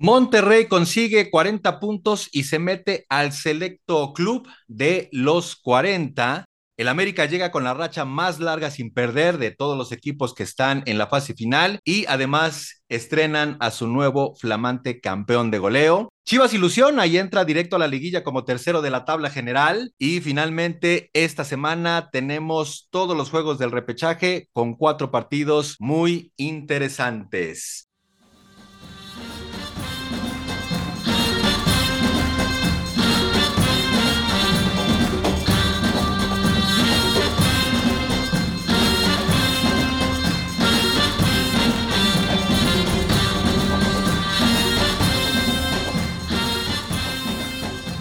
Monterrey consigue 40 puntos y se mete al selecto club de los 40. El América llega con la racha más larga sin perder de todos los equipos que están en la fase final y además estrenan a su nuevo flamante campeón de goleo. Chivas Ilusión, ahí entra directo a la liguilla como tercero de la tabla general y finalmente esta semana tenemos todos los juegos del repechaje con cuatro partidos muy interesantes.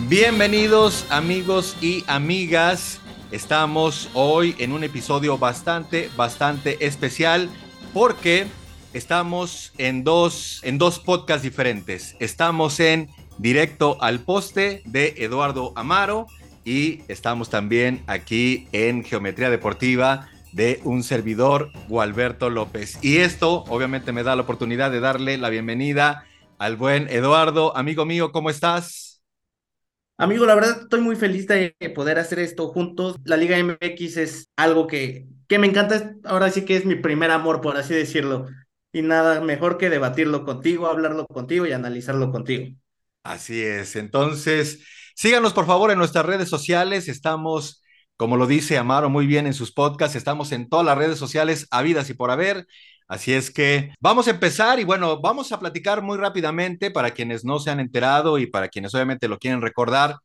Bienvenidos amigos y amigas. Estamos hoy en un episodio bastante, bastante especial porque estamos en dos, en dos podcasts diferentes. Estamos en Directo al Poste de Eduardo Amaro y estamos también aquí en Geometría Deportiva de un servidor, Gualberto López. Y esto obviamente me da la oportunidad de darle la bienvenida al buen Eduardo. Amigo mío, ¿cómo estás? Amigo, la verdad estoy muy feliz de poder hacer esto juntos. La Liga MX es algo que, que me encanta. Ahora sí que es mi primer amor, por así decirlo. Y nada mejor que debatirlo contigo, hablarlo contigo y analizarlo contigo. Así es. Entonces, síganos por favor en nuestras redes sociales. Estamos, como lo dice Amaro muy bien en sus podcasts, estamos en todas las redes sociales habidas y por haber. Así es que vamos a empezar y bueno, vamos a platicar muy rápidamente para quienes no se han enterado y para quienes obviamente lo quieren recordar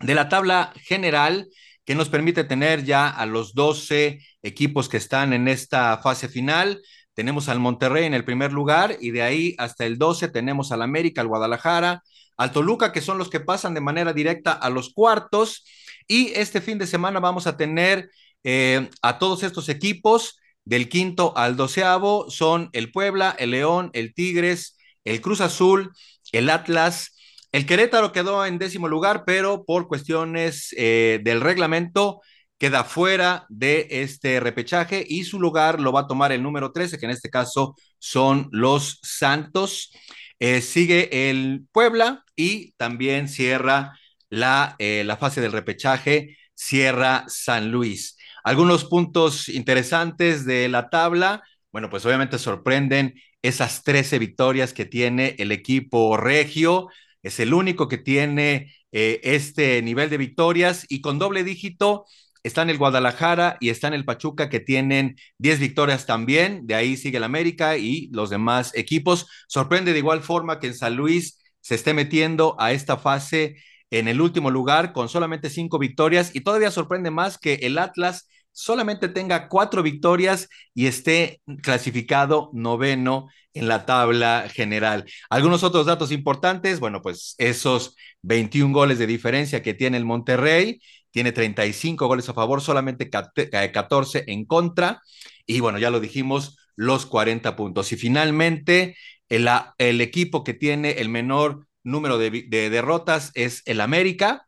de la tabla general que nos permite tener ya a los 12 equipos que están en esta fase final. Tenemos al Monterrey en el primer lugar y de ahí hasta el 12 tenemos al América, al Guadalajara, al Toluca, que son los que pasan de manera directa a los cuartos. Y este fin de semana vamos a tener eh, a todos estos equipos del quinto al doceavo son el Puebla, el León, el Tigres, el Cruz Azul, el Atlas. El Querétaro quedó en décimo lugar, pero por cuestiones eh, del reglamento queda fuera de este repechaje y su lugar lo va a tomar el número 13, que en este caso son los Santos. Eh, sigue el Puebla y también cierra la, eh, la fase del repechaje, cierra San Luis. Algunos puntos interesantes de la tabla, bueno, pues obviamente sorprenden esas 13 victorias que tiene el equipo regio. Es el único que tiene eh, este nivel de victorias y con doble dígito están el Guadalajara y están el Pachuca que tienen 10 victorias también. De ahí sigue el América y los demás equipos. Sorprende de igual forma que en San Luis se esté metiendo a esta fase en el último lugar con solamente cinco victorias y todavía sorprende más que el Atlas solamente tenga cuatro victorias y esté clasificado noveno en la tabla general. Algunos otros datos importantes, bueno, pues esos 21 goles de diferencia que tiene el Monterrey, tiene 35 goles a favor, solamente 14 en contra, y bueno, ya lo dijimos, los 40 puntos. Y finalmente, el, equipo que tiene el menor número de derrotas es el América,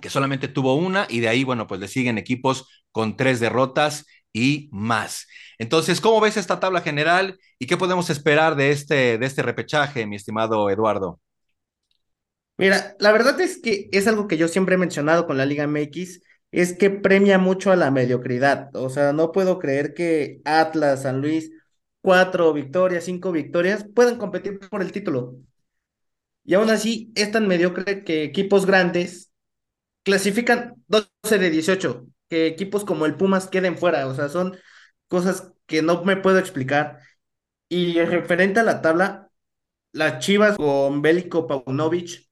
que solamente tuvo una, y de ahí, bueno, pues le siguen equipos con tres derrotas y más. Entonces, ¿cómo ves esta tabla general y qué podemos esperar de este, de este repechaje, mi estimado Eduardo? Mira, la verdad es que es algo que yo siempre he mencionado con la Liga MX, es que premia mucho a la mediocridad. O sea, no puedo creer que Atlas, San Luis, cuatro victorias, cinco victorias, puedan competir por el título. Y aún así, es tan mediocre que equipos grandes clasifican 12 de 18 que equipos como el Pumas queden fuera, o sea, son cosas que no me puedo explicar. Y referente a la tabla, las Chivas con Bélico Paunovic,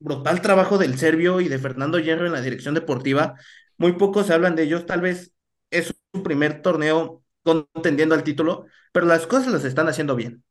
brutal trabajo del serbio y de Fernando Hierro en la dirección deportiva, muy pocos se hablan de ellos, tal vez es su primer torneo contendiendo al título, pero las cosas las están haciendo bien.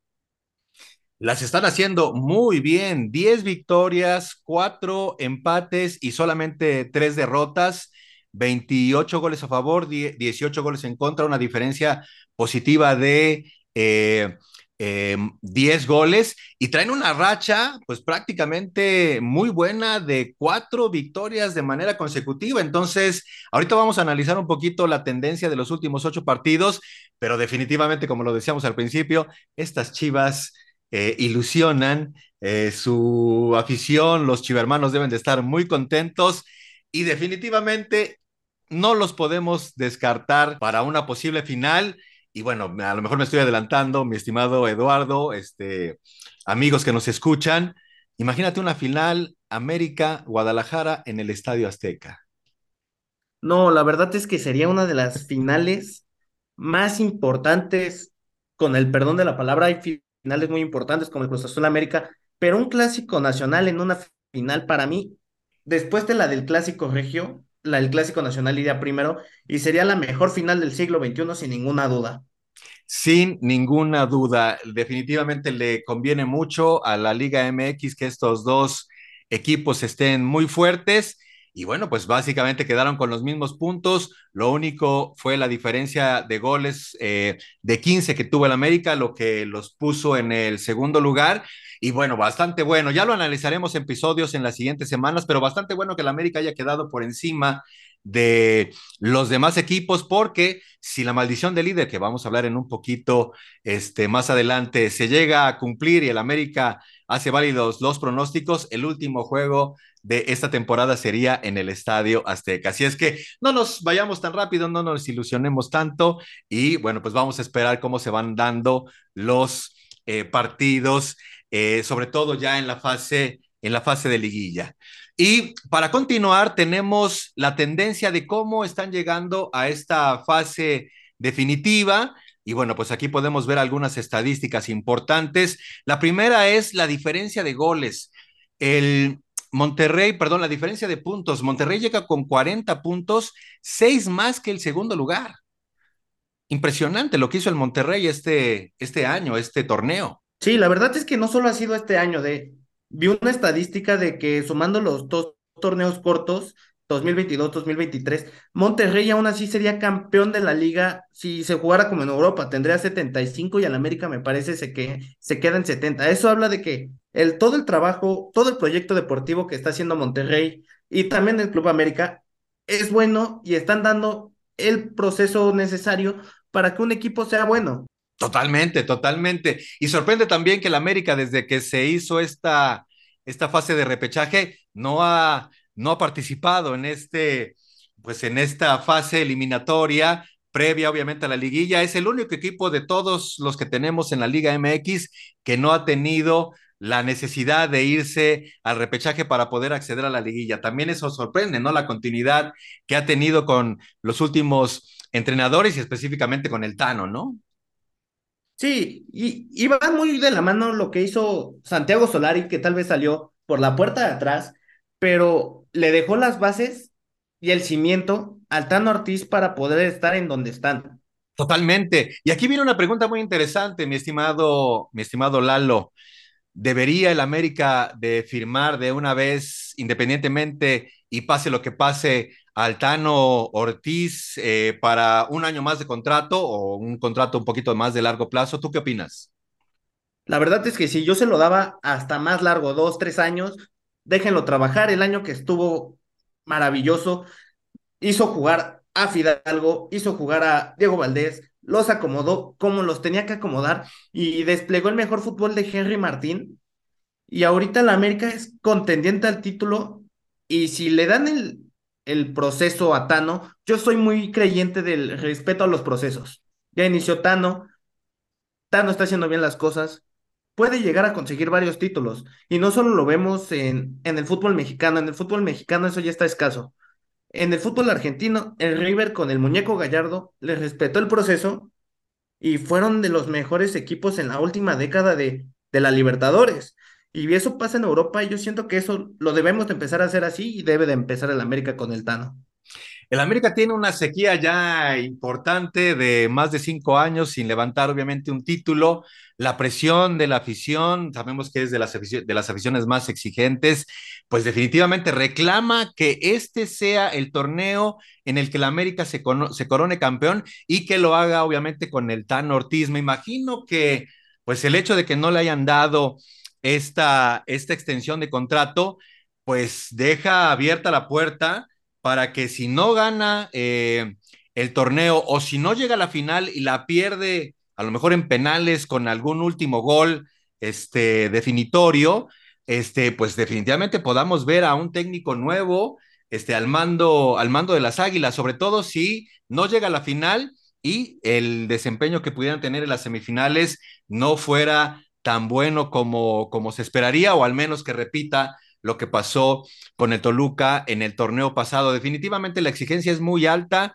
Las están haciendo muy bien, 10 victorias, 4 empates y solamente 3 derrotas. 28 goles a favor, 18 goles en contra, una diferencia positiva de 10 eh, em, goles y traen una racha pues prácticamente muy buena de cuatro victorias de manera consecutiva. Entonces, ahorita vamos a analizar un poquito la tendencia de los últimos ocho partidos, pero definitivamente, como lo decíamos al principio, estas chivas eh, ilusionan eh, su afición, los chivermanos deben de estar muy contentos y definitivamente no los podemos descartar para una posible final. Y bueno, a lo mejor me estoy adelantando, mi estimado Eduardo, este, amigos que nos escuchan, imagínate una final América-Guadalajara en el Estadio Azteca. No, la verdad es que sería una de las finales más importantes, con el perdón de la palabra, hay finales muy importantes como el Cruz Azul América, pero un clásico nacional en una final para mí, después de la del clásico regio, la del clásico nacional iría primero y sería la mejor final del siglo XXI sin ninguna duda. Sin ninguna duda, definitivamente le conviene mucho a la Liga MX que estos dos equipos estén muy fuertes y bueno, pues básicamente quedaron con los mismos puntos. Lo único fue la diferencia de goles eh, de 15 que tuvo el América, lo que los puso en el segundo lugar. Y bueno, bastante bueno. Ya lo analizaremos en episodios en las siguientes semanas, pero bastante bueno que el América haya quedado por encima de los demás equipos, porque si la maldición del líder, que vamos a hablar en un poquito este, más adelante, se llega a cumplir y el América hace válidos los pronósticos, el último juego de esta temporada sería en el Estadio Azteca. Así es que no nos vayamos tan rápido, no nos ilusionemos tanto y bueno, pues vamos a esperar cómo se van dando los eh, partidos, eh, sobre todo ya en la fase en la fase de liguilla. Y para continuar, tenemos la tendencia de cómo están llegando a esta fase definitiva. Y bueno, pues aquí podemos ver algunas estadísticas importantes. La primera es la diferencia de goles. El Monterrey, perdón, la diferencia de puntos. Monterrey llega con 40 puntos, 6 más que el segundo lugar. Impresionante lo que hizo el Monterrey este, este año, este torneo. Sí, la verdad es que no solo ha sido este año de, vi una estadística de que sumando los dos torneos cortos, 2022-2023, Monterrey aún así sería campeón de la liga si se jugara como en Europa, tendría 75 y al América me parece se que se queda en 70. Eso habla de que el, todo el trabajo, todo el proyecto deportivo que está haciendo Monterrey y también el Club América es bueno y están dando el proceso necesario para que un equipo sea bueno. Totalmente, totalmente. Y sorprende también que el América, desde que se hizo esta, esta fase de repechaje, no ha, no ha participado en este, pues en esta fase eliminatoria previa obviamente a la liguilla. Es el único equipo de todos los que tenemos en la Liga MX que no ha tenido la necesidad de irse al repechaje para poder acceder a la liguilla. También eso sorprende, ¿no? La continuidad que ha tenido con los últimos entrenadores y específicamente con el Tano, ¿no? Sí, y, y va muy de la mano lo que hizo Santiago Solari, que tal vez salió por la puerta de atrás, pero le dejó las bases y el cimiento al Tano Ortiz para poder estar en donde están. Totalmente. Y aquí viene una pregunta muy interesante, mi estimado, mi estimado Lalo. ¿Debería el América de firmar de una vez, independientemente y pase lo que pase, Altano Ortiz eh, para un año más de contrato o un contrato un poquito más de largo plazo? ¿Tú qué opinas? La verdad es que si yo se lo daba hasta más largo, dos, tres años, déjenlo trabajar. El año que estuvo maravilloso, hizo jugar a Fidalgo, hizo jugar a Diego Valdés, los acomodó como los tenía que acomodar y desplegó el mejor fútbol de Henry Martín. Y ahorita la América es contendiente al título y si le dan el, el proceso a Tano, yo soy muy creyente del respeto a los procesos. Ya inició Tano, Tano está haciendo bien las cosas, puede llegar a conseguir varios títulos. Y no solo lo vemos en, en el fútbol mexicano, en el fútbol mexicano eso ya está escaso. En el fútbol argentino, el River con el muñeco Gallardo le respetó el proceso y fueron de los mejores equipos en la última década de, de la Libertadores. Y eso pasa en Europa y yo siento que eso lo debemos de empezar a hacer así y debe de empezar el América con el Tano. El América tiene una sequía ya importante de más de cinco años sin levantar obviamente un título. La presión de la afición, sabemos que es de las, de las aficiones más exigentes, pues definitivamente reclama que este sea el torneo en el que el América se, se corone campeón y que lo haga obviamente con el Tan Ortiz. Me imagino que pues el hecho de que no le hayan dado esta, esta extensión de contrato, pues deja abierta la puerta para que si no gana eh, el torneo o si no llega a la final y la pierde, a lo mejor en penales con algún último gol este, definitorio, este, pues definitivamente podamos ver a un técnico nuevo este, al, mando, al mando de las Águilas, sobre todo si no llega a la final y el desempeño que pudieran tener en las semifinales no fuera tan bueno como, como se esperaría, o al menos que repita lo que pasó con el Toluca en el torneo pasado. Definitivamente la exigencia es muy alta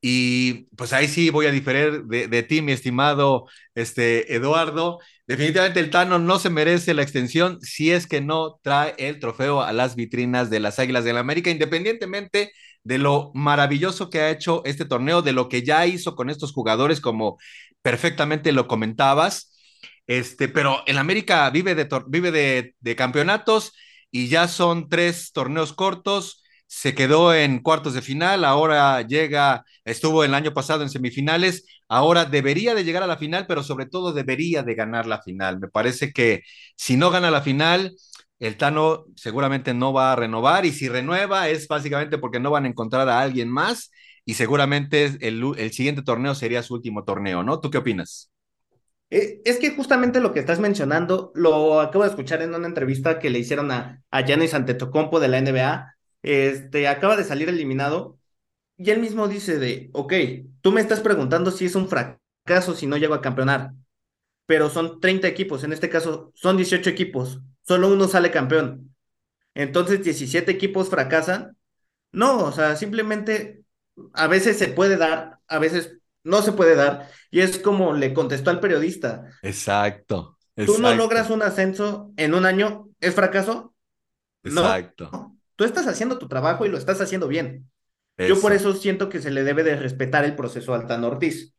y pues ahí sí voy a diferir de, de, ti, mi estimado este, Eduardo. Definitivamente el Tano no se merece la extensión si es que no trae el trofeo a las vitrinas de las Águilas del la América, independientemente de lo maravilloso que ha hecho este torneo, de lo que ya hizo con estos jugadores, como perfectamente lo comentabas. Este, pero el América vive de, vive de, de campeonatos y ya son tres torneos cortos se quedó en cuartos de final, ahora llega, estuvo el año pasado en semifinales, ahora debería de llegar a la final, pero sobre todo debería de ganar la final. Me parece que si no gana la final, el Tano seguramente no va a renovar y si renueva es básicamente porque no van a encontrar a alguien más y seguramente el, el siguiente torneo sería su último torneo, ¿no? ¿Tú qué opinas? Eh, es que justamente lo que estás mencionando lo acabo de escuchar en una entrevista que le hicieron a, a Antetokounmpo de la NBA este, acaba de salir eliminado y él mismo dice de, ok, tú me estás preguntando si es un fracaso si no llego a campeonar, pero son 30 equipos, en este caso son 18 equipos, solo uno sale campeón. Entonces 17 equipos fracasan. No, o sea, simplemente a veces se puede dar, a veces no se puede dar. Y es como le contestó al periodista. Exacto. exacto. Tú no logras un ascenso en un año, ¿es fracaso? Exacto. No. Tú estás haciendo tu trabajo y lo estás haciendo bien. Yo por eso siento que se le debe de respetar el proceso a Altano Ortiz.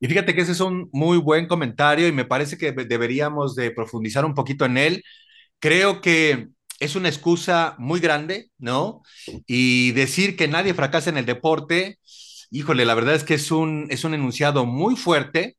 Y fíjate que ese es un muy buen comentario y me parece que deberíamos de profundizar un poquito en él. Creo que es una excusa muy grande, ¿no? Y decir que nadie fracasa en el deporte, híjole, la verdad es que es un, es un enunciado muy fuerte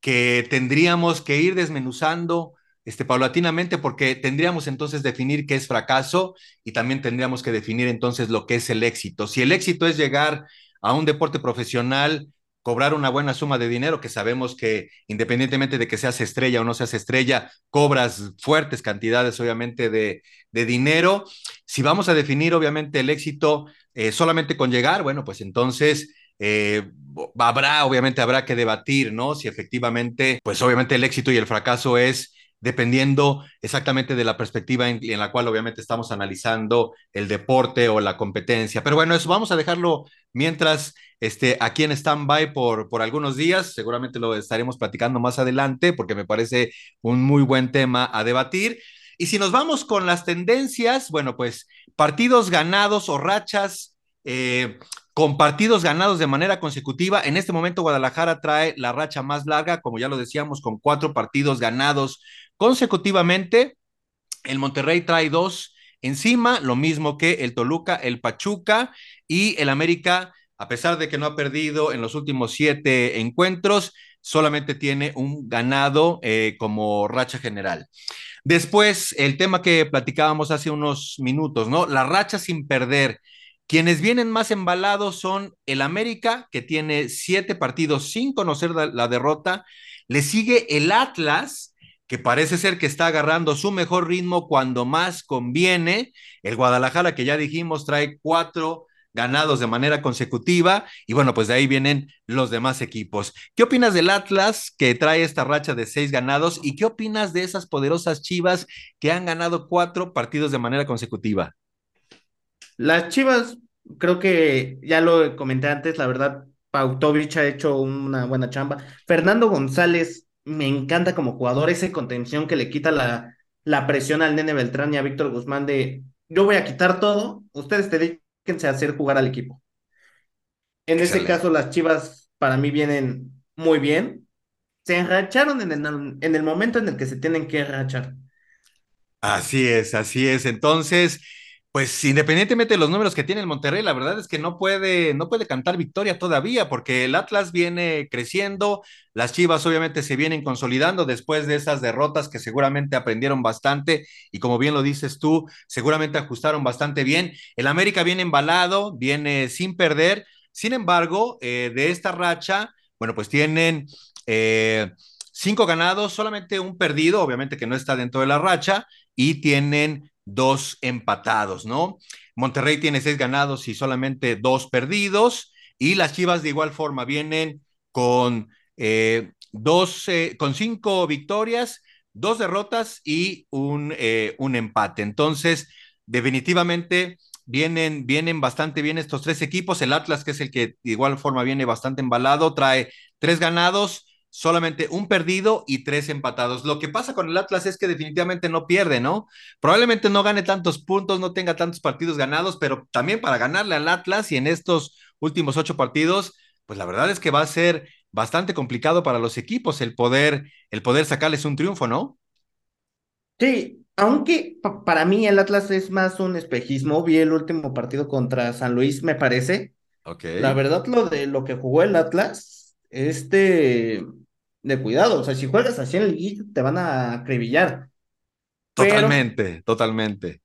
que tendríamos que ir desmenuzando este, paulatinamente, porque tendríamos entonces definir qué es fracaso y también tendríamos que definir entonces lo que es el éxito. Si el éxito es llegar a un deporte profesional, cobrar una buena suma de dinero, que sabemos que independientemente de que seas estrella o no seas estrella, cobras fuertes cantidades, obviamente, de, de dinero. Si vamos a definir, obviamente, el éxito eh, solamente con llegar, bueno, pues entonces... Eh, habrá, obviamente, habrá que debatir, ¿no? Si efectivamente, pues obviamente el éxito y el fracaso es dependiendo exactamente de la perspectiva en, la cual obviamente estamos analizando el deporte o la competencia. Pero bueno, eso vamos a dejarlo mientras este, aquí en stand-by por, por algunos días. Seguramente lo estaremos platicando más adelante porque me parece un muy buen tema a debatir. Y si nos vamos con las tendencias, bueno, pues partidos ganados o rachas eh, con partidos ganados de manera consecutiva. En este momento Guadalajara trae la racha más larga, como ya lo decíamos, con cuatro partidos ganados consecutivamente. El Monterrey trae dos encima, lo mismo que el Toluca, el Pachuca y el América, a pesar de que no ha perdido en los últimos siete encuentros, solamente tiene un ganado eh, como racha general. Después, el tema que platicábamos hace unos minutos, ¿no? La racha sin perder. Quienes vienen más embalados son el América, que tiene siete partidos sin conocer la, derrota. Le sigue el Atlas, que parece ser que está agarrando su mejor ritmo cuando más conviene. El Guadalajara, que ya dijimos, trae cuatro ganados de manera consecutiva y bueno, pues de ahí vienen los demás equipos. ¿Qué opinas del Atlas que trae esta racha de seis ganados y qué opinas de esas poderosas Chivas que han ganado cuatro partidos de manera consecutiva? Las Chivas, creo que ya lo comenté antes, la verdad, Pautovich ha hecho una buena chamba. Fernando González me encanta como jugador esa contención que le quita la, la presión al Nene Beltrán y a Víctor Guzmán de yo voy a quitar todo, ustedes dedíquense a hacer jugar al equipo. En ese caso, las Chivas para mí vienen muy bien. Se enracharon en el, en el momento en el que se tienen que enrachar. Así es, así es. Entonces, pues independientemente de los números que tiene el Monterrey, la verdad es que no puede, no puede cantar victoria todavía, porque el Atlas viene creciendo, las Chivas obviamente se vienen consolidando después de esas derrotas que seguramente aprendieron bastante y como bien lo dices tú, seguramente ajustaron bastante bien. El América viene embalado, viene sin perder, sin embargo, eh, de esta racha, bueno, pues tienen... Eh, cinco ganados, solamente un perdido, obviamente que no está dentro de la racha, y tienen dos empatados, ¿no? Monterrey tiene seis ganados y solamente dos perdidos, y las Chivas de igual forma vienen con eh, dos, eh, con cinco victorias, dos derrotas y un, eh, un empate. Entonces, definitivamente vienen, vienen bastante bien estos tres equipos. El Atlas, que es el que de igual forma viene bastante embalado, trae tres ganados, solamente un perdido y tres empatados. Lo que pasa con el Atlas es que definitivamente no pierde, ¿no? Probablemente no gane tantos puntos, no tenga tantos partidos ganados, pero también para ganarle al Atlas y en estos últimos ocho partidos, pues la verdad es que va a ser bastante complicado para los equipos el poder, el poder sacarles un triunfo, ¿no? Sí, aunque para mí el Atlas es más un espejismo, vi el último partido contra San Luis, me parece. Ok. La verdad, lo de lo que jugó el Atlas, este, de cuidado, o sea, si juegas así en el liguilla, te van a acribillar. Totalmente, totalmente.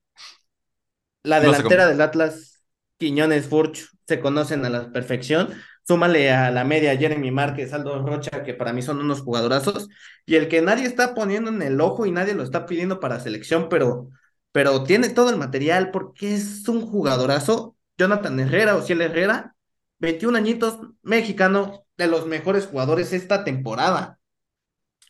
La delantera del Atlas, Quiñones, Furch, se conocen a la perfección. Súmale a la media Jeremy Márquez, Aldo Rocha, que para mí son unos jugadorazos. Y el que nadie está poniendo en el ojo y nadie lo está pidiendo para selección, pero, pero tiene todo el material porque es un jugadorazo. Jonathan Herrera o Ciel Herrera, 21 añitos, mexicano, de los mejores jugadores esta temporada.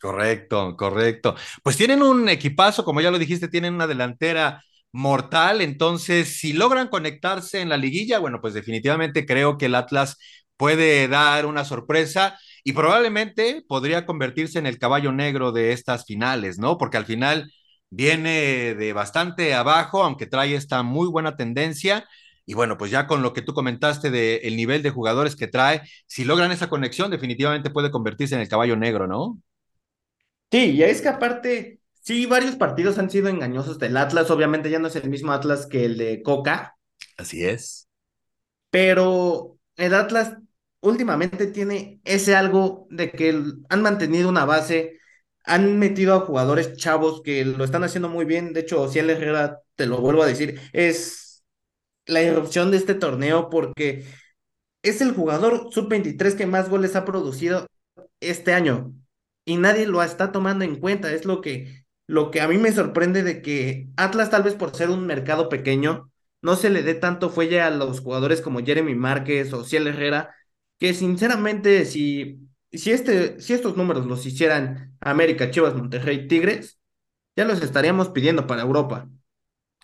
Correcto, correcto. Pues tienen un equipazo, como ya lo dijiste, tienen una delantera mortal, entonces si logran conectarse en la liguilla, bueno, pues definitivamente creo que el Atlas puede dar una sorpresa y probablemente podría convertirse en el caballo negro de estas finales, ¿no? Porque al final viene de bastante abajo, aunque trae esta muy buena tendencia. Y bueno, pues ya con lo que tú comentaste del nivel de jugadores que trae, si logran esa conexión, definitivamente puede convertirse en el caballo negro, ¿no? Sí, y es que aparte, sí, varios partidos han sido engañosos del Atlas, obviamente ya no es el mismo Atlas que el de Coca. Así es. Pero el Atlas últimamente tiene ese algo de que han mantenido una base, han metido a jugadores chavos que lo están haciendo muy bien. De hecho, Ciel Herrera, te lo vuelvo a decir, es la irrupción de este torneo porque es el jugador sub-23 que más goles ha producido este año y nadie lo está tomando en cuenta. Es lo que, lo que a mí me sorprende de que Atlas, tal vez por ser un mercado pequeño, no se le dé tanto fuelle a los jugadores como Jeremy Márquez o Ciel Herrera, que sinceramente, si, si, este, si estos números los hicieran América, Chivas, Monterrey, Tigres, ya los estaríamos pidiendo para Europa.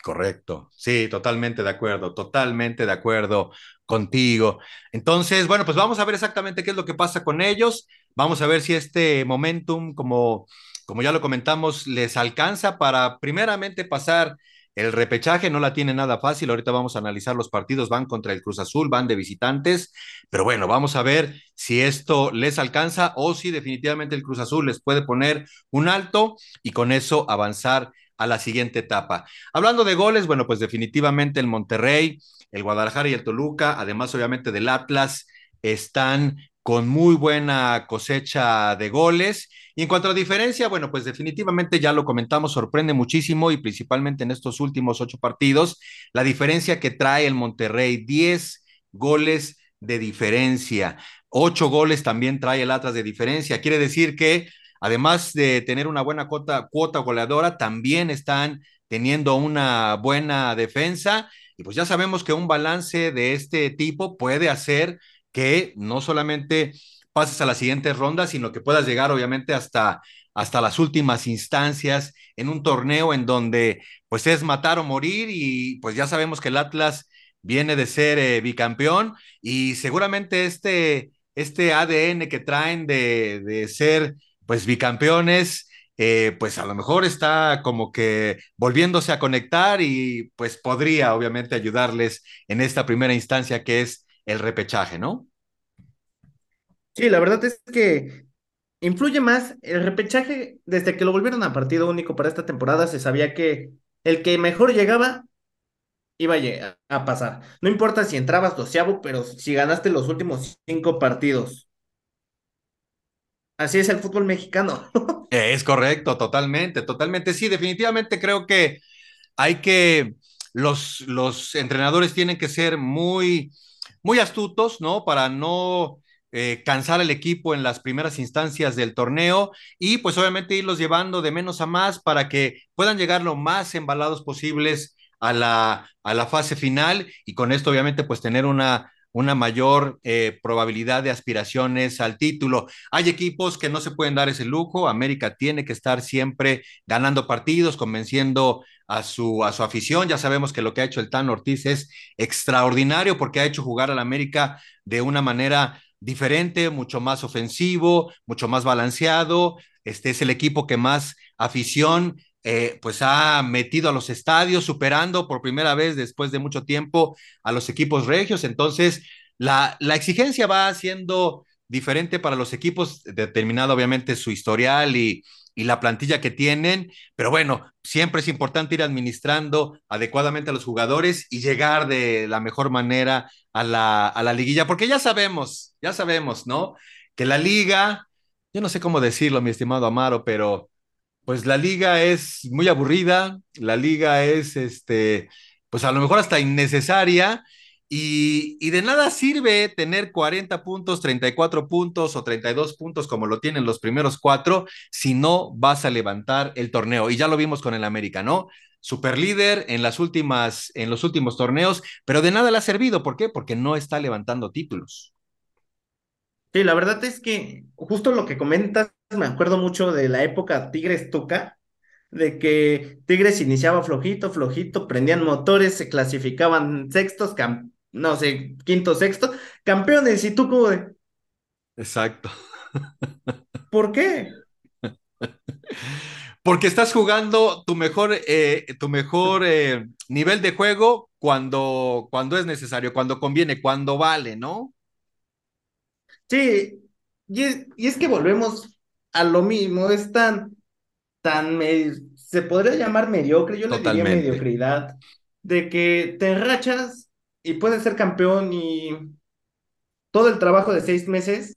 Correcto, sí, totalmente de acuerdo, totalmente de acuerdo contigo. Entonces, bueno, pues vamos a ver exactamente qué es lo que pasa con ellos. Vamos a ver si este momentum, como, como ya lo comentamos, les alcanza para primeramente pasar el repechaje no la tiene nada fácil. Ahorita vamos a analizar los partidos. Van contra el Cruz Azul, van de visitantes. Pero bueno, vamos a ver si esto les alcanza o si definitivamente el Cruz Azul les puede poner un alto y con eso avanzar a la siguiente etapa. Hablando de goles, bueno, pues definitivamente el Monterrey, el Guadalajara y el Toluca, además obviamente del Atlas, están con muy buena cosecha de goles. Y en cuanto a diferencia, bueno, pues definitivamente ya lo comentamos, sorprende muchísimo y principalmente en estos últimos ocho partidos, la diferencia que trae el Monterrey, 10 goles de diferencia, ocho goles también trae el Atlas de diferencia. Quiere decir que además de tener una buena cuota, goleadora, también están teniendo una buena defensa. Y pues ya sabemos que un balance de este tipo puede hacer que no solamente pases a la siguiente ronda, sino que puedas llegar obviamente hasta, hasta las últimas instancias en un torneo en donde pues es matar o morir y pues ya sabemos que el Atlas viene de ser eh, bicampeón y seguramente este, este ADN que traen de, de ser pues bicampeones, eh, pues a lo mejor está como que volviéndose a conectar y pues podría obviamente ayudarles en esta primera instancia que es el repechaje, ¿no? Sí, la verdad es que influye más el repechaje desde que lo volvieron a partido único para esta temporada. Se sabía que el que mejor llegaba iba a pasar. No importa si entrabas doceavo, pero si ganaste los últimos cinco partidos. Así es el fútbol mexicano. Es correcto, totalmente, totalmente. Sí, definitivamente creo que hay que, los, los entrenadores tienen que ser muy, muy astutos, ¿no? Para no eh, cansar al equipo en las primeras instancias del torneo y pues obviamente irlos llevando de menos a más para que puedan llegar lo más embalados posibles a la, a la fase final y con esto obviamente pues tener una, una mayor eh, probabilidad de aspiraciones al título. Hay equipos que no se pueden dar ese lujo. América tiene que estar siempre ganando partidos, convenciendo a su, a su afición. Ya sabemos que lo que ha hecho el Tan Ortiz es extraordinario porque ha hecho jugar al América de una manera diferente, mucho más ofensivo, mucho más balanceado. Este es el equipo que más afición eh, pues ha metido a los estadios, superando por primera vez después de mucho tiempo a los equipos regios. Entonces, la, la exigencia va siendo diferente para los equipos, determinado obviamente su historial y, y la plantilla que tienen, pero bueno, siempre es importante ir administrando adecuadamente a los jugadores y llegar de la mejor manera a la, a la liguilla, porque ya sabemos, ya sabemos, ¿no? Que la liga, yo no sé cómo decirlo, mi estimado Amaro, pero pues la liga es muy aburrida, la liga es, este, pues a lo mejor hasta innecesaria y, de nada sirve tener 40 puntos, 34 puntos o 32 puntos como lo tienen los primeros cuatro si no vas a levantar el torneo. Y ya lo vimos con el América, ¿no? Super líder en las últimas, en los últimos torneos, pero de nada le ha servido. ¿Por qué? Porque no está levantando títulos. Sí, la verdad es que justo lo que comentas, me acuerdo mucho de la época Tigres Tuca, de que Tigres iniciaba flojito, flojito, prendían motores, se clasificaban sextos, no sé, quinto, sexto, campeones, y tú como de... Exacto. ¿Por qué? Porque estás jugando tu mejor, eh, tu mejor eh, nivel de juego cuando, cuando es necesario, cuando conviene, cuando vale, ¿no? Sí, y es, que volvemos a lo mismo, es tan, tan, se podría llamar mediocre, yo le diría mediocridad, de que te enrachas y puede ser campeón y todo el trabajo de seis meses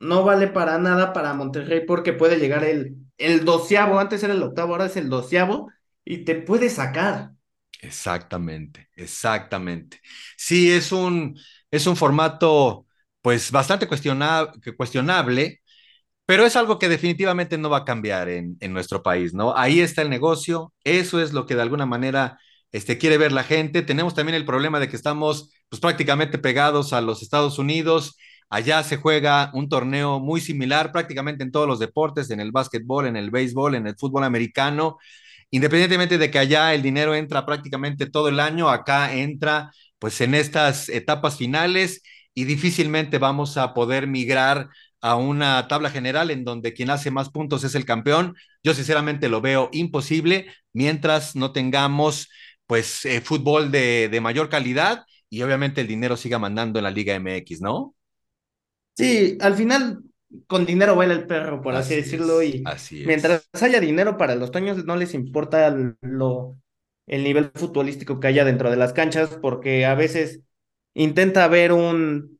no vale para nada para Monterrey porque puede llegar el, el doceavo, antes era el octavo, ahora es el doceavo y te puede sacar. Exactamente, exactamente. Sí, es un, es un formato pues bastante cuestionable, pero es algo que definitivamente no va a cambiar en, en nuestro país, ¿no? Ahí está el negocio, eso es lo que de alguna manera este, quiere ver la gente. Tenemos también el problema de que estamos pues, prácticamente pegados a los Estados Unidos. Allá se juega un torneo muy similar prácticamente en todos los deportes, en el básquetbol, en el béisbol, en el fútbol americano. Independientemente de que allá el dinero entra prácticamente todo el año, acá entra pues en estas etapas finales y difícilmente vamos a poder migrar a una tabla general en donde quien hace más puntos es el campeón. Yo sinceramente lo veo imposible mientras no tengamos pues eh, fútbol de, de, mayor calidad y obviamente el dinero siga mandando en la Liga MX, ¿no? Sí, al final con dinero baila el perro, por así, decirlo, y así mientras haya dinero para los toños no les importa lo, el nivel futbolístico que haya dentro de las canchas, porque a veces intenta ver un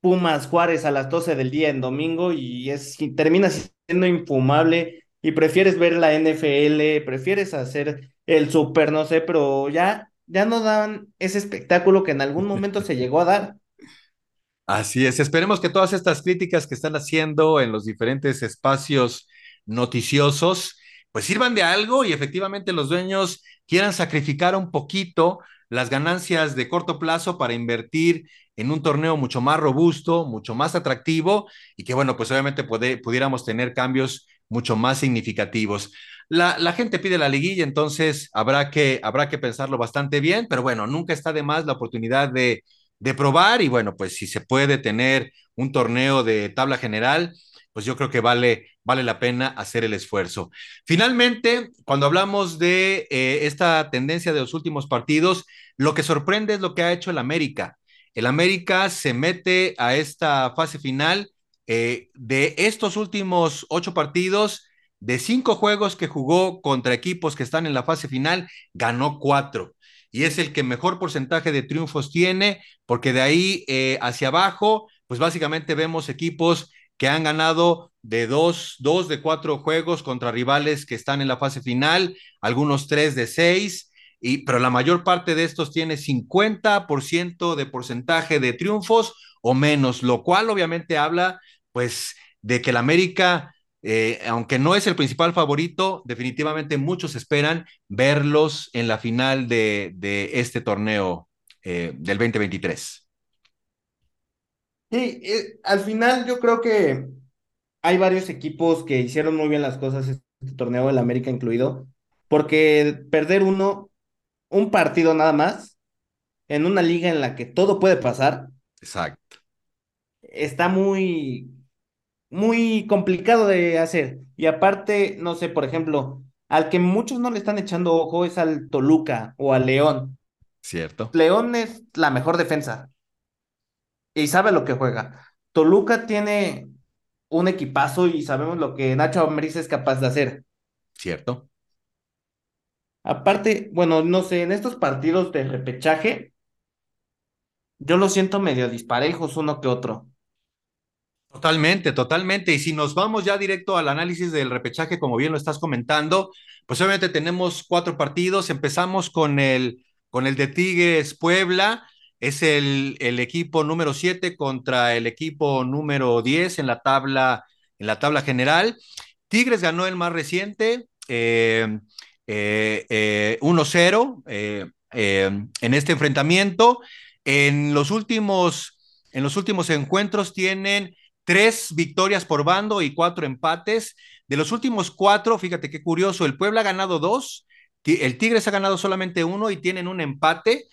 Pumas Juárez a las 12 del día en domingo y es termina siendo infumable y prefieres ver la NFL, prefieres hacer el super, no sé, pero ya, ya no dan ese espectáculo que en algún momento se llegó a dar. Así es, esperemos que todas estas críticas que están haciendo en los diferentes espacios noticiosos, pues sirvan de algo y efectivamente los dueños quieran sacrificar un poquito las ganancias de corto plazo para invertir en un torneo mucho más robusto, mucho más atractivo y que, bueno, pues obviamente pudiéramos tener cambios mucho más significativos. La, la, gente pide la liguilla, entonces habrá que, habrá que pensarlo bastante bien, pero bueno, nunca está de más la oportunidad de, de probar y bueno, pues si se puede tener un torneo de tabla general, pues yo creo que vale, vale la pena hacer el esfuerzo. Finalmente, cuando hablamos de eh, esta tendencia de los últimos partidos, lo que sorprende es lo que ha hecho el América. El América se mete a esta fase final eh, de estos últimos ocho partidos, de cinco juegos que jugó contra equipos que están en la fase final, ganó cuatro. Y es el que mejor porcentaje de triunfos tiene, porque de ahí eh, hacia abajo, pues básicamente vemos equipos que han ganado de dos, dos de cuatro juegos contra rivales que están en la fase final, algunos tres de seis, y, pero la mayor parte de estos tiene 50% de porcentaje de triunfos o menos, lo cual obviamente habla pues de que el América, eh, aunque no es el principal favorito, definitivamente muchos esperan verlos en la final de, este torneo eh, del 2023. Sí, eh, al final yo creo que hay varios equipos que hicieron muy bien las cosas este torneo, el América incluido, porque perder uno, un partido nada más, en una liga en la que todo puede pasar. Exacto. Está muy, muy complicado de hacer. Y aparte, no sé, por ejemplo, al que muchos no le están echando ojo es al Toluca o al León. Cierto. León es la mejor defensa y sabe lo que juega. Toluca tiene un equipazo y sabemos lo que Nacho Ambriz es capaz de hacer. Cierto. Aparte, bueno, no sé, en estos partidos de repechaje, yo lo siento medio disparejos uno que otro. Totalmente, totalmente. Y si nos vamos ya directo al análisis del repechaje, como bien lo estás comentando, pues obviamente tenemos cuatro partidos. Empezamos con el, con el de Tigres Puebla. Es el, equipo número 7 contra el equipo número 10 en la tabla, en la tabla general. Tigres ganó el más reciente, eh, eh, eh, 1-0 eh, eh, en este enfrentamiento. En los últimos, en los últimos encuentros tienen tres victorias por bando y cuatro empates. De los últimos cuatro, fíjate qué curioso, el Puebla ha ganado dos, el Tigres ha ganado solamente uno y tienen un empate.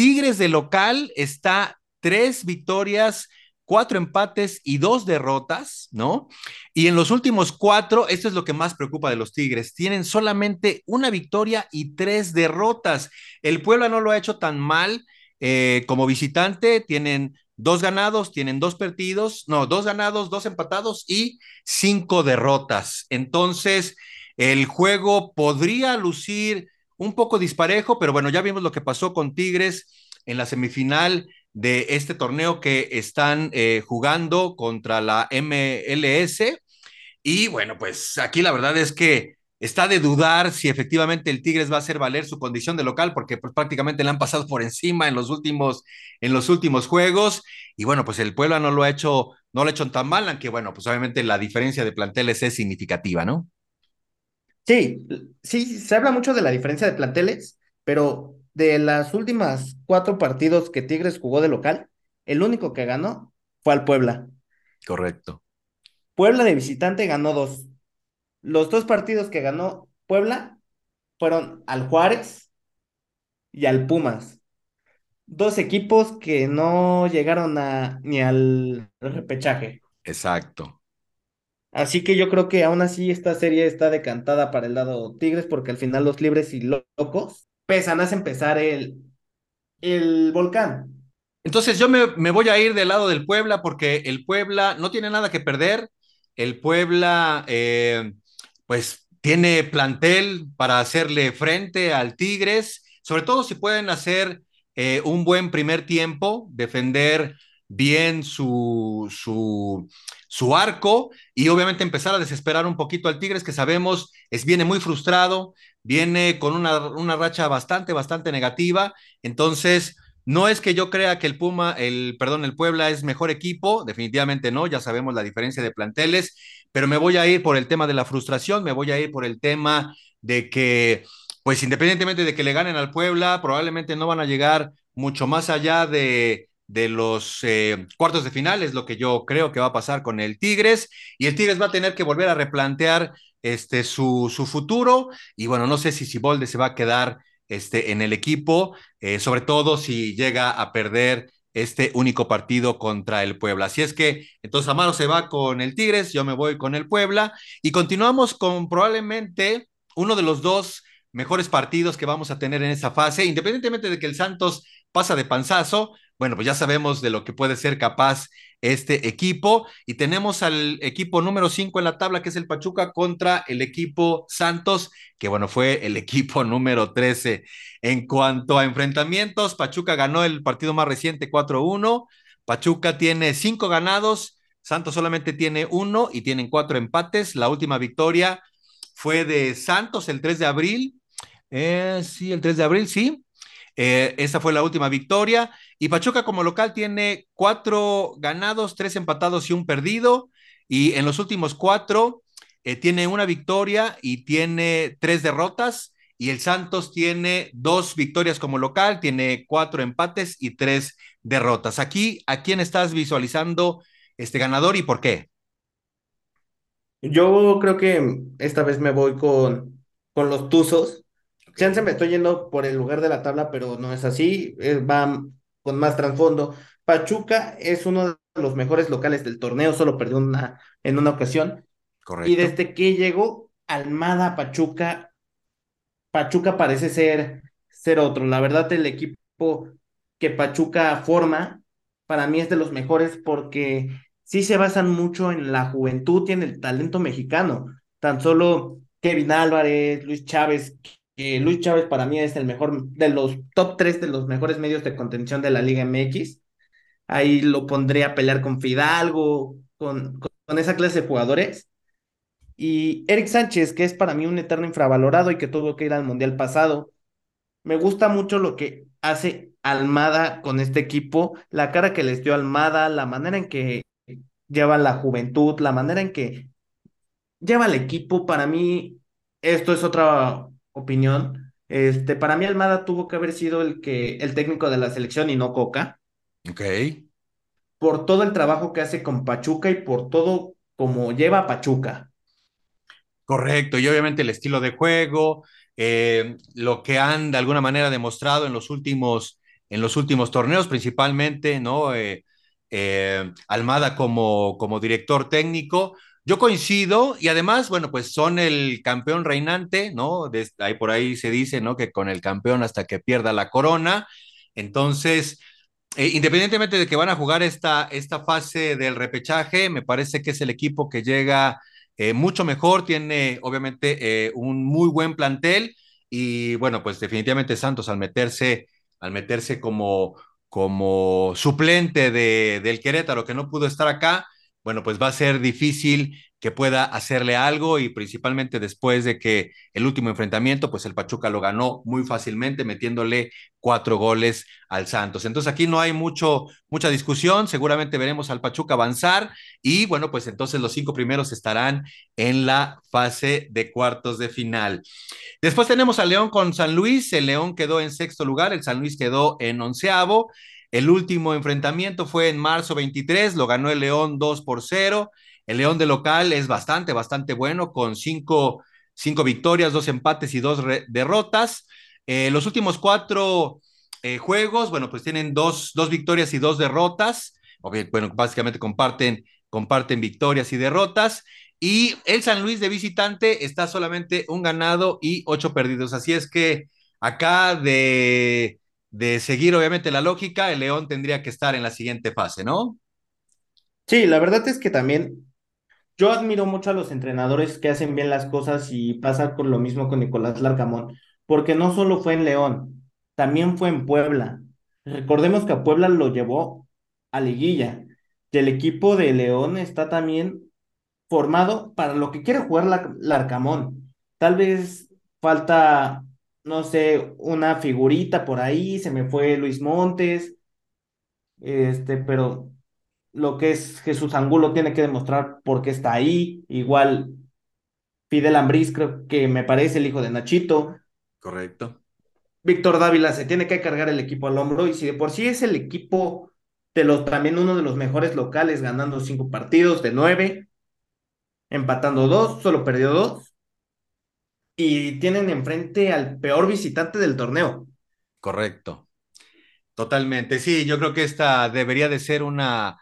Tigres de local está tres victorias, cuatro empates y dos derrotas, ¿no? Y en los últimos cuatro, esto es lo que más preocupa de los Tigres, tienen solamente una victoria y tres derrotas. El Puebla no lo ha hecho tan mal eh, como visitante, tienen dos ganados, tienen dos partidos, no, dos ganados, dos empatados y cinco derrotas. Entonces, el juego podría lucir un poco disparejo, pero bueno, ya vimos lo que pasó con Tigres en la semifinal de este torneo que están eh, jugando contra la MLS. Y bueno, pues aquí la verdad es que está de dudar si efectivamente el Tigres va a hacer valer su condición de local, porque pues, prácticamente le han pasado por encima en los últimos, en los últimos juegos. Y bueno, pues el Puebla no lo ha hecho, no lo ha hecho tan mal, aunque bueno, pues obviamente la diferencia de planteles es significativa, ¿no? Sí, sí, se habla mucho de la diferencia de planteles, pero de las últimas cuatro partidos que Tigres jugó de local, el único que ganó fue al Puebla. Correcto. Puebla de visitante ganó dos. Los dos partidos que ganó Puebla fueron al Juárez y al Pumas. Dos equipos que no llegaron a, ni al repechaje. Exacto. Así que yo creo que aún así esta serie está decantada para el lado Tigres porque al final los libres y locos pesan, hacen empezar el, el volcán. Entonces yo me, me, voy a ir del lado del Puebla porque el Puebla no tiene nada que perder. El Puebla eh, pues tiene plantel para hacerle frente al Tigres, sobre todo si pueden hacer eh, un buen primer tiempo, defender bien su, su, su, arco y obviamente empezar a desesperar un poquito al Tigres, que sabemos es, viene muy frustrado, viene con una, una racha bastante, bastante negativa. Entonces, no es que yo crea que el Puma, el, perdón, el Puebla es mejor equipo, definitivamente no, ya sabemos la diferencia de planteles, pero me voy a ir por el tema de la frustración, me voy a ir por el tema de que, pues independientemente de que le ganen al Puebla, probablemente no van a llegar mucho más allá de, de los eh, cuartos de final, es lo que yo creo que va a pasar con el Tigres, y el Tigres va a tener que volver a replantear este, su, su futuro, y bueno, no sé si Sibolde se va a quedar este, en el equipo, eh, sobre todo si llega a perder este único partido contra el Puebla. Así es que entonces Amaro se va con el Tigres, yo me voy con el Puebla y continuamos con probablemente uno de los dos mejores partidos que vamos a tener en esa fase, independientemente de que el Santos pasa de panzazo, bueno, pues ya sabemos de lo que puede ser capaz este equipo y tenemos al equipo número 5 en la tabla que es el Pachuca contra el equipo Santos, que bueno, fue el equipo número 13. En cuanto a enfrentamientos, Pachuca ganó el partido más reciente 4-1, Pachuca tiene cinco ganados, Santos solamente tiene uno y tienen cuatro empates. La última victoria fue de Santos el 3 de abril. Eh, sí, el 3 de abril, sí. Eh, esa fue la última victoria. Y Pachuca como local tiene cuatro ganados, tres empatados y un perdido. Y en los últimos cuatro eh, tiene una victoria y tiene tres derrotas. Y el Santos tiene dos victorias como local, tiene cuatro empates y tres derrotas. Aquí, ¿a quién estás visualizando este ganador y por qué? Yo creo que esta vez me voy con, con los Tuzos. Chance me estoy yendo por el lugar de la tabla, pero no es así. Eh, va con más trasfondo. Pachuca es uno de los mejores locales del torneo, solo perdió una, en una ocasión. Correcto. Y desde que llegó Almada Pachuca, Pachuca parece ser, ser otro. La verdad, el equipo que Pachuca forma, para mí es de los mejores porque sí se basan mucho en la juventud y en el talento mexicano. Tan solo Kevin Álvarez, Luis Chávez, Luis Chávez para mí es el mejor de los top tres de los mejores medios de contención de la Liga MX. Ahí lo pondría a pelear con Fidalgo, con, con esa clase de jugadores. Y Eric Sánchez, que es para mí un eterno infravalorado y que tuvo que ir al Mundial pasado. Me gusta mucho lo que hace Almada con este equipo, la cara que les dio Almada, la manera en que lleva la juventud, la manera en que lleva el equipo. Para mí, esto es otra opinión. Este, para mí Almada tuvo que haber sido el que el técnico de la selección y no Coca. Ok. Por todo el trabajo que hace con Pachuca y por todo como lleva Pachuca. Correcto, y obviamente el estilo de juego, eh, lo que han de alguna manera demostrado en los últimos, en los últimos torneos, principalmente, ¿no? Eh, eh, Almada como, como director técnico. Yo coincido y además, bueno, pues son el campeón reinante, ¿no? De, ahí por ahí se dice, ¿no? Que con el campeón hasta que pierda la corona. Entonces, eh, independientemente de que van a jugar esta, esta fase del repechaje, me parece que es el equipo que llega eh, mucho mejor, tiene obviamente eh, un muy buen plantel y bueno, pues definitivamente Santos al meterse, al meterse como, como suplente de, del Querétaro que no pudo estar acá, bueno, pues va a ser difícil que pueda hacerle algo y principalmente después de que el último enfrentamiento, pues el Pachuca lo ganó muy fácilmente metiéndole cuatro goles al Santos. Entonces aquí no hay mucho, mucha discusión, seguramente veremos al Pachuca avanzar y bueno, pues entonces los cinco primeros estarán en la fase de cuartos de final. Después tenemos al León con San Luis, el León quedó en sexto lugar, el San Luis quedó en onceavo. El último enfrentamiento fue en marzo 23, lo ganó el León 2 por 0. El León de local es bastante, bastante bueno, con cinco, cinco victorias, dos empates y dos derrotas. Eh, los últimos cuatro eh, juegos, bueno, pues tienen dos, dos victorias y dos derrotas. bueno, básicamente comparten, comparten victorias y derrotas. Y el San Luis de visitante está solamente un ganado y ocho perdidos. Así es que acá de, de seguir obviamente la lógica, el León tendría que estar en la siguiente fase, ¿no? Sí, la verdad es que también yo admiro mucho a los entrenadores que hacen bien las cosas y pasa con lo mismo con Nicolás Larcamón, porque no solo fue en León, también fue en Puebla. Recordemos que a Puebla lo llevó a liguilla y el equipo de León está también formado para lo que quiere jugar Larcamón. Tal vez falta, no sé, una figurita por ahí, se me fue Luis Montes, este, pero lo que es Jesús Angulo tiene que demostrar por qué está ahí. Igual Fidel Ambriz, creo que me parece el hijo de Nachito. Correcto. Víctor Dávila se tiene que cargar el equipo al hombro y si de por sí es el equipo de los también uno de los mejores locales, ganando cinco partidos de nueve, empatando dos, solo perdió dos. Y tienen enfrente al peor visitante del torneo. Correcto. Totalmente. Sí, yo creo que esta debería de ser una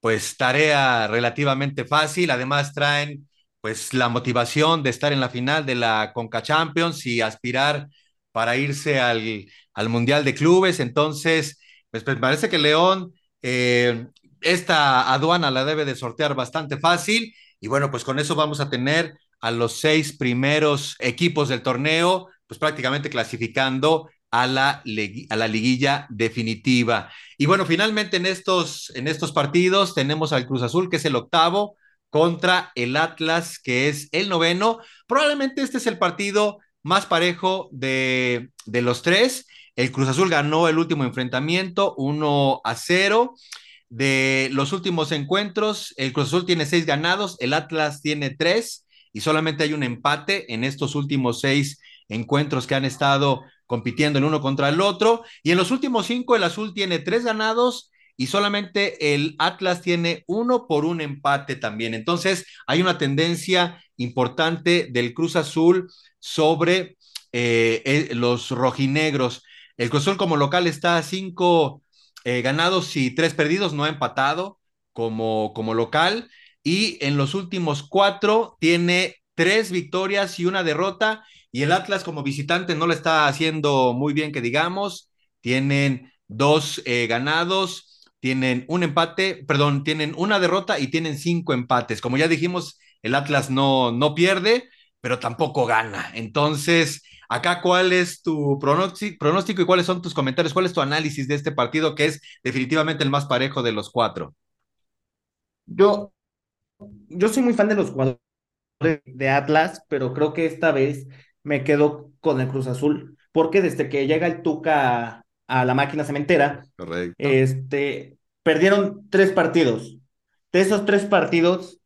pues tarea relativamente fácil. Además traen pues la motivación de estar en la final de la Conca Champions y aspirar para irse al, al Mundial de Clubes. Entonces, pues, parece que León eh, esta aduana la debe de sortear bastante fácil. Y bueno, pues con eso vamos a tener a los seis primeros equipos del torneo, pues prácticamente clasificando a la, a la liguilla definitiva. Y bueno, finalmente en estos, en estos partidos tenemos al Cruz Azul, que es el octavo, contra el Atlas, que es el noveno. Probablemente este es el partido más parejo de, de los tres. El Cruz Azul ganó el último enfrentamiento 1 a 0. De los últimos encuentros, el Cruz Azul tiene seis ganados, el Atlas tiene tres y solamente hay un empate en estos últimos seis encuentros que han estado compitiendo el uno contra el otro. Y en los últimos cinco, el Azul tiene tres ganados y solamente el Atlas tiene uno por un empate también. Entonces, hay una tendencia importante del Cruz Azul sobre eh, eh, los rojinegros. El Cruz Azul como local está a cinco eh, ganados y tres perdidos, no ha empatado como, como local. Y en los últimos cuatro tiene tres victorias y una derrota. Y el Atlas como visitante no lo está haciendo muy bien, que digamos. Tienen dos eh, ganados, tienen un empate, perdón, tienen una derrota y tienen cinco empates. Como ya dijimos, el Atlas no, no pierde, pero tampoco gana. Entonces, acá, ¿cuál es tu pronóstico y cuáles son tus comentarios? ¿Cuál es tu análisis de este partido que es definitivamente el más parejo de los cuatro? Yo, yo soy muy fan de los jugadores de Atlas, pero creo que esta vez me quedo con el Cruz Azul, porque desde que llega el Tuca a, la máquina cementera, este, perdieron tres partidos. De esos tres partidos,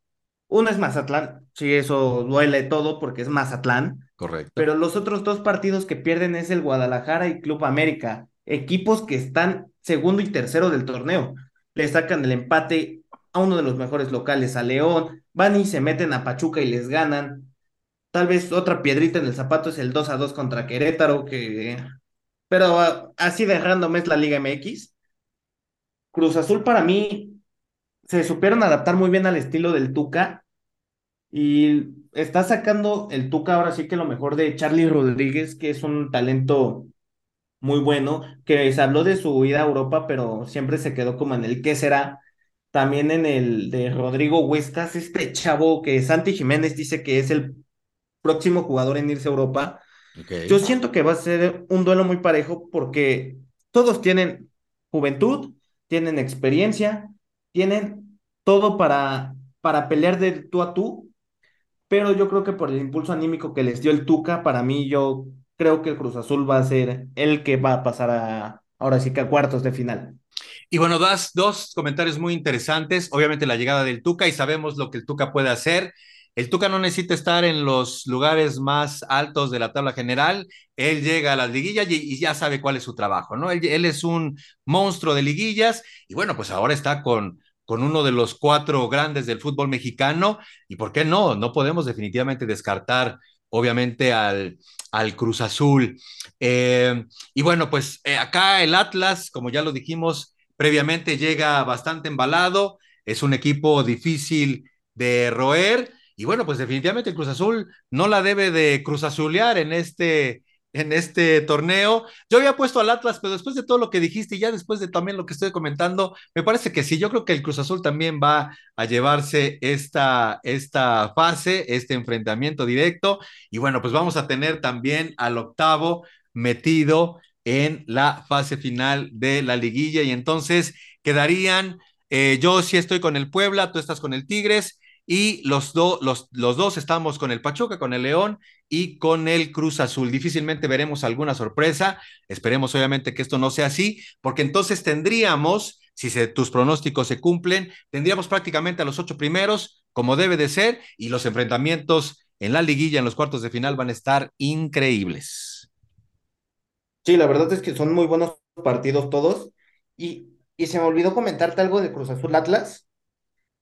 uno es Mazatlán, sí, eso duele todo porque es Mazatlán. Correcto. Pero los otros dos partidos que pierden es el Guadalajara y Club América, equipos que están segundo y tercero del torneo. Le sacan el empate a uno de los mejores locales, a León, van y se meten a Pachuca y les ganan. Tal vez otra piedrita en el zapato es el 2 a 2 contra Querétaro, que... Pero ah, así de random es la Liga MX. Cruz Azul para mí se supieron adaptar muy bien al estilo del Tuca y está sacando el Tuca ahora sí que lo mejor de Charlie Rodríguez, que es un talento muy bueno, que se habló de su ida a Europa, pero siempre se quedó como en el qué será. También en el de Rodrigo Huescas, este chavo que Santi Jiménez dice que es el próximo jugador en irse a Europa. Yo siento que va a ser un duelo muy parejo porque todos tienen juventud, tienen experiencia, tienen todo para, para pelear de tú a tú, pero yo creo que por el impulso anímico que les dio el Tuca, para mí yo creo que el Cruz Azul va a ser el que va a pasar a, ahora sí que a cuartos de final. Y bueno, das dos comentarios muy interesantes. Obviamente la llegada del Tuca y sabemos lo que el Tuca puede hacer. El Tuca no necesita estar en los lugares más altos de la tabla general. Él llega a las liguillas y, ya sabe cuál es su trabajo, ¿no? Él, es un monstruo de liguillas y bueno, pues ahora está con, con uno de los cuatro grandes del fútbol mexicano. ¿Y por qué no? No podemos definitivamente descartar, obviamente, al, al Cruz Azul. Eh, y bueno, pues eh, acá el Atlas, como ya lo dijimos previamente, llega bastante embalado. Es un equipo difícil de roer y bueno, pues definitivamente el Cruz Azul no la debe de Cruz Azulear en este, en este torneo. Yo había puesto al Atlas, pero después de todo lo que dijiste y ya después de también lo que estoy comentando, me parece que sí, yo creo que el Cruz Azul también va a llevarse esta, esta fase, este enfrentamiento directo. Y bueno, pues vamos a tener también al octavo metido en la fase final de la liguilla y entonces quedarían, eh, yo sí estoy con el Puebla, tú estás con el Tigres y los, los, los, dos estamos con el Pachuca, con el León y con el Cruz Azul. Difícilmente veremos alguna sorpresa. Esperemos obviamente que esto no sea así, porque entonces tendríamos, si tus pronósticos se cumplen, tendríamos prácticamente a los ocho primeros, como debe de ser, y los enfrentamientos en la liguilla, en los cuartos de final, van a estar increíbles. Sí, la verdad es que son muy buenos partidos todos. Y, y se me olvidó comentarte algo de Cruz Azul Atlas,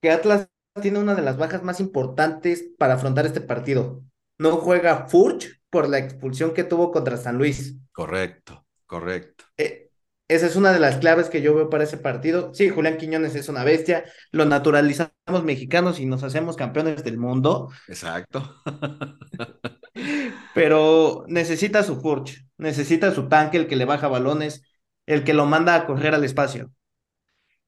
que Atlas tiene una de las bajas más importantes para afrontar este partido. No juega Furch por la expulsión que tuvo contra San Luis. Correcto, correcto. Eh, esa es una de las claves que yo veo para ese partido. Sí, Julián Quiñones es una bestia, lo naturalizamos mexicanos y nos hacemos campeones del mundo. Exacto. Pero necesita su Furch, necesita su tanque, el que le baja balones, el que lo manda a correr al espacio.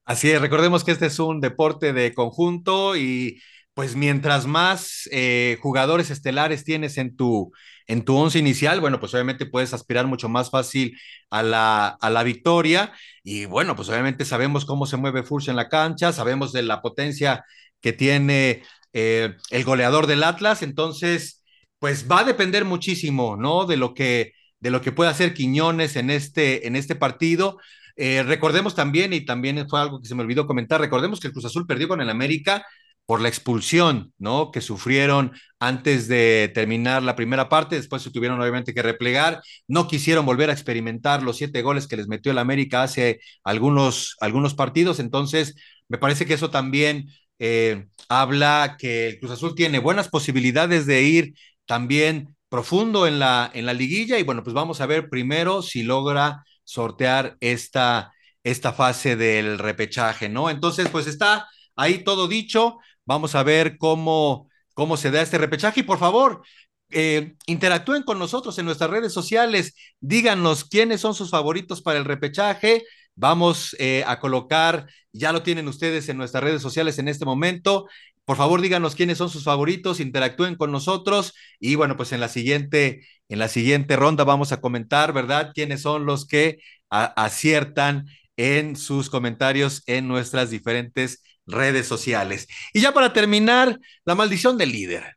Así es, recordemos que este es un deporte de conjunto y pues mientras más eh, jugadores estelares tienes en tu, en tu once inicial, bueno, pues obviamente puedes aspirar mucho más fácil a la, a la victoria. Y bueno, pues obviamente sabemos cómo se mueve Furch en la cancha, sabemos de la potencia que tiene eh, el goleador del Atlas, entonces, pues va a depender muchísimo, ¿no? De lo que de lo que puede hacer Quiñones en este, en este partido. Eh, recordemos también, y también fue algo que se me olvidó comentar, recordemos que el Cruz Azul perdió con el América por la expulsión, ¿no? Que sufrieron antes de terminar la primera parte, después se tuvieron obviamente que replegar, no quisieron volver a experimentar los siete goles que les metió el América hace algunos, algunos partidos, entonces me parece que eso también eh, habla que el Cruz Azul tiene buenas posibilidades de ir también profundo en la, en la liguilla y bueno, pues vamos a ver primero si logra sortear esta, esta fase del repechaje, ¿no? Entonces, pues está ahí todo dicho. Vamos a ver cómo, cómo se da este repechaje. Y por favor, eh, interactúen con nosotros en nuestras redes sociales. Díganos quiénes son sus favoritos para el repechaje. Vamos eh, a colocar, ya lo tienen ustedes en nuestras redes sociales en este momento. Por favor, díganos quiénes son sus favoritos, interactúen con nosotros y bueno, pues en la siguiente, en la siguiente ronda vamos a comentar, ¿verdad? Quiénes son los que aciertan en sus comentarios en nuestras diferentes redes sociales. Y ya para terminar, la maldición del líder.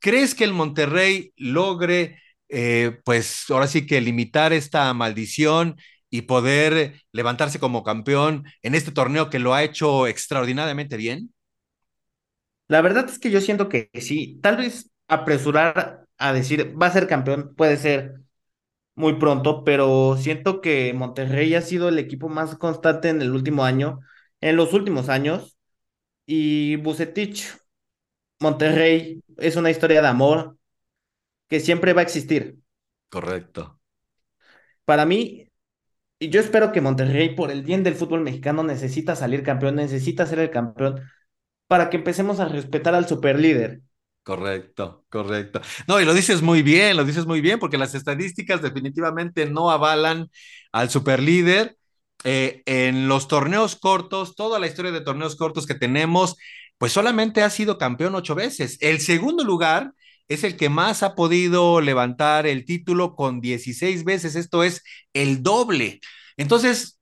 ¿Crees que el Monterrey logre, eh, pues ahora sí que limitar esta maldición y poder levantarse como campeón en este torneo que lo ha hecho extraordinariamente bien? La verdad es que yo siento que sí. Tal vez apresurar a decir va a ser campeón puede ser muy pronto, pero siento que Monterrey ha sido el equipo más constante en el último año, en los últimos años, y Bucetich, Monterrey, es una historia de amor que siempre va a existir. Correcto. Para mí, y yo espero que Monterrey, por el bien del fútbol mexicano, necesita salir campeón, necesita ser el campeón para que empecemos a respetar al superlíder. Correcto, correcto. No, y lo dices muy bien, lo dices muy bien, porque las estadísticas definitivamente no avalan al superlíder eh, en los torneos cortos, toda la historia de torneos cortos que tenemos, pues solamente ha sido campeón ocho veces. El segundo lugar es el que más ha podido levantar el título con 16 veces, esto es el doble. Entonces,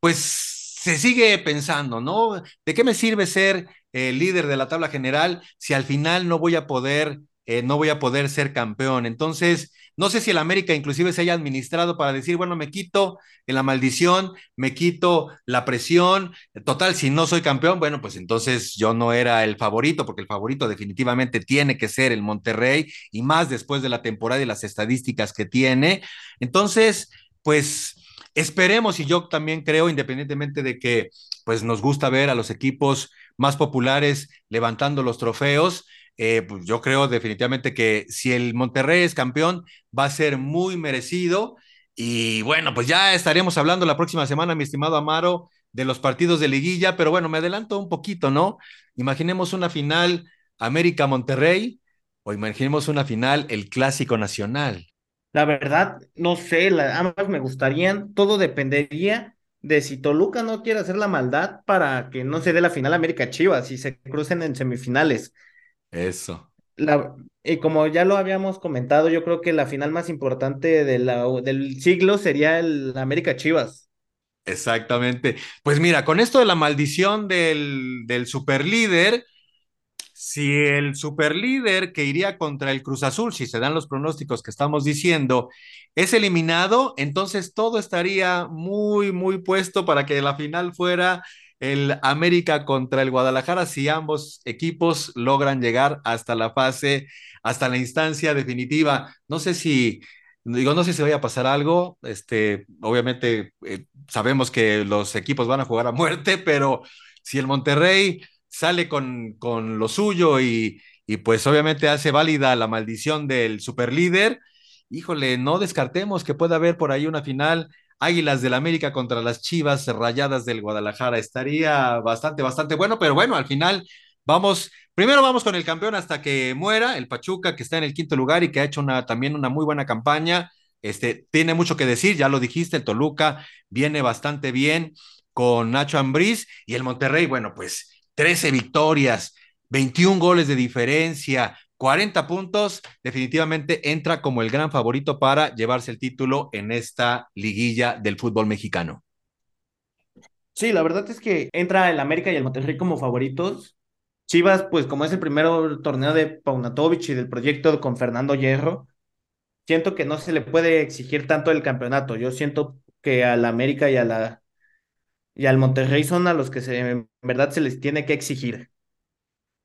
pues se sigue pensando, ¿no? ¿De qué me sirve ser el líder de la tabla general si al final no voy a poder, eh, no voy a poder ser campeón? Entonces, no sé si el América inclusive se haya administrado para decir, bueno, me quito la maldición, me quito la presión. Total, si no soy campeón, bueno, pues entonces yo no era el favorito, porque el favorito definitivamente tiene que ser el Monterrey y más después de la temporada y las estadísticas que tiene. Entonces, pues esperemos y yo también creo, independientemente de que pues nos gusta ver a los equipos más populares levantando los trofeos, eh, pues yo creo definitivamente que si el Monterrey es campeón, va a ser muy merecido. Y bueno, pues ya estaremos hablando la próxima semana, mi estimado Amaro, de los partidos de liguilla, pero bueno, me adelanto un poquito, ¿no? Imaginemos una final América-Monterrey o imaginemos una final el Clásico Nacional. La verdad, no sé, la, ambas me gustarían, todo dependería de si Toluca no quiere hacer la maldad para que no se dé la final América-Chivas y se crucen en semifinales. Eso. La, y como ya lo habíamos comentado, yo creo que la final más importante de la, del siglo sería el América Chivas. Exactamente. Pues mira, con esto de la maldición del, del superlíder, si el superlíder que iría contra el Cruz Azul, si se dan los pronósticos que estamos diciendo, es eliminado, entonces todo estaría muy, muy puesto para que la final fuera el América contra el Guadalajara si ambos equipos logran llegar hasta la fase, hasta la instancia definitiva. No sé si, digo, no sé si vaya a pasar algo. Este, obviamente eh, sabemos que los equipos van a jugar a muerte, pero si el Monterrey sale con, con lo suyo y, y pues obviamente hace válida la maldición del superlíder, híjole, no descartemos que pueda haber por ahí una final Águilas del América contra las Chivas Rayadas del Guadalajara. Estaría bastante, bastante bueno, pero bueno, al final vamos, primero vamos con el campeón hasta que muera, el Pachuca, que está en el quinto lugar y que ha hecho una, también una muy buena campaña. Este, tiene mucho que decir, ya lo dijiste, el Toluca viene bastante bien con Nacho Ambriz y el Monterrey, bueno, pues 13 victorias, 21 goles de diferencia, 40 puntos, definitivamente entra como el gran favorito para llevarse el título en esta liguilla del fútbol mexicano. Sí, la verdad es que entra el América y el Monterrey como favoritos. Chivas, pues como es el primer torneo de Paunatovich y del proyecto con Fernando Hierro, siento que no se le puede exigir tanto el campeonato. Yo siento que al América y a la y al Monterrey son a los que se, en verdad se les tiene que exigir.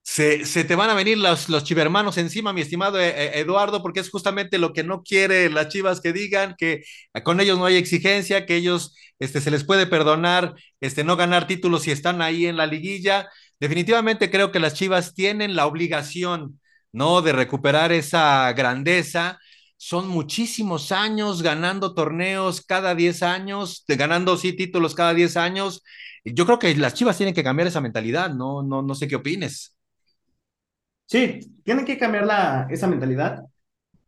Se, se, te van a venir los, los chivermanos encima, mi estimado eh, eh, Eduardo, porque es justamente lo que no quiere las chivas que digan, que con ellos no hay exigencia, que ellos este, se les puede perdonar este, no ganar títulos si están ahí en la liguilla. Definitivamente creo que las chivas tienen la obligación, ¿no? De recuperar esa grandeza. Son muchísimos años ganando torneos cada 10 años, de ganando sí títulos cada 10 años. Yo creo que las chivas tienen que cambiar esa mentalidad, no, no, no sé qué opines. Sí, tienen que cambiar la, esa mentalidad,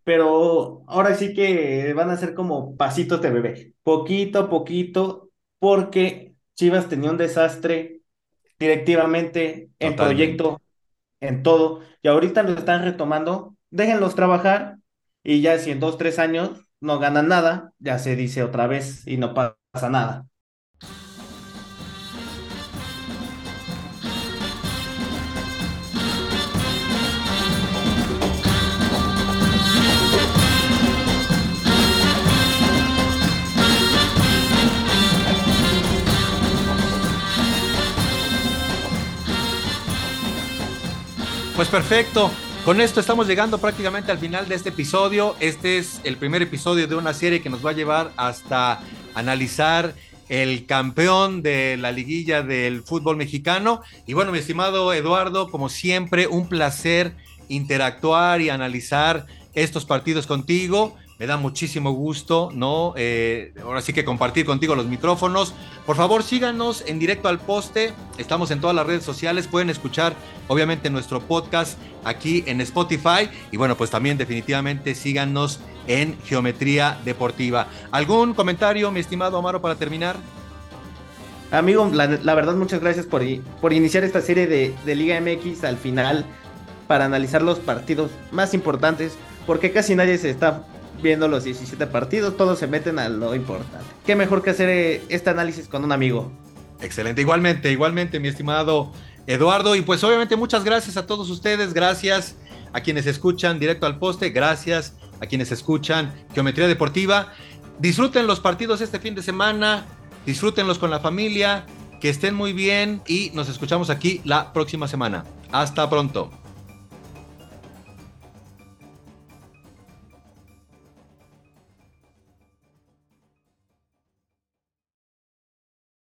pero ahora sí que van a ser como pasitos de bebé, poquito a poquito, porque Chivas tenía un desastre directivamente en proyecto, en todo, y ahorita lo están retomando, déjenlos trabajar y ya si en dos, tres años no ganan nada, ya se dice otra vez y no pasa nada. Pues perfecto. Con esto estamos llegando prácticamente al final de este episodio. Este es el primer episodio de una serie que nos va a llevar hasta analizar el campeón de la liguilla del fútbol mexicano. Y bueno, mi estimado Eduardo, como siempre, un placer interactuar y analizar estos partidos contigo me da muchísimo gusto, ¿no? Eh, ahora sí que compartir contigo los micrófonos. Por favor, síganos en directo al poste. Estamos en todas las redes sociales. Pueden escuchar, obviamente, nuestro podcast aquí en Spotify. Y bueno, pues también definitivamente síganos en Geometría Deportiva. ¿Algún comentario, mi estimado Amaro, para terminar? Amigo, la, verdad, muchas gracias por, por iniciar esta serie de, de Liga MX al final para analizar los partidos más importantes, porque casi nadie se está viendo los 17 partidos, todos se meten a lo importante. Qué mejor que hacer eh, este análisis con un amigo. Excelente, igualmente, igualmente, mi estimado Eduardo. Y pues obviamente muchas gracias a todos ustedes, gracias a quienes escuchan directo al poste, gracias a quienes escuchan Geometría Deportiva. Disfruten los partidos este fin de semana, disfrútenlos con la familia, que estén muy bien y nos escuchamos aquí la próxima semana. Hasta pronto.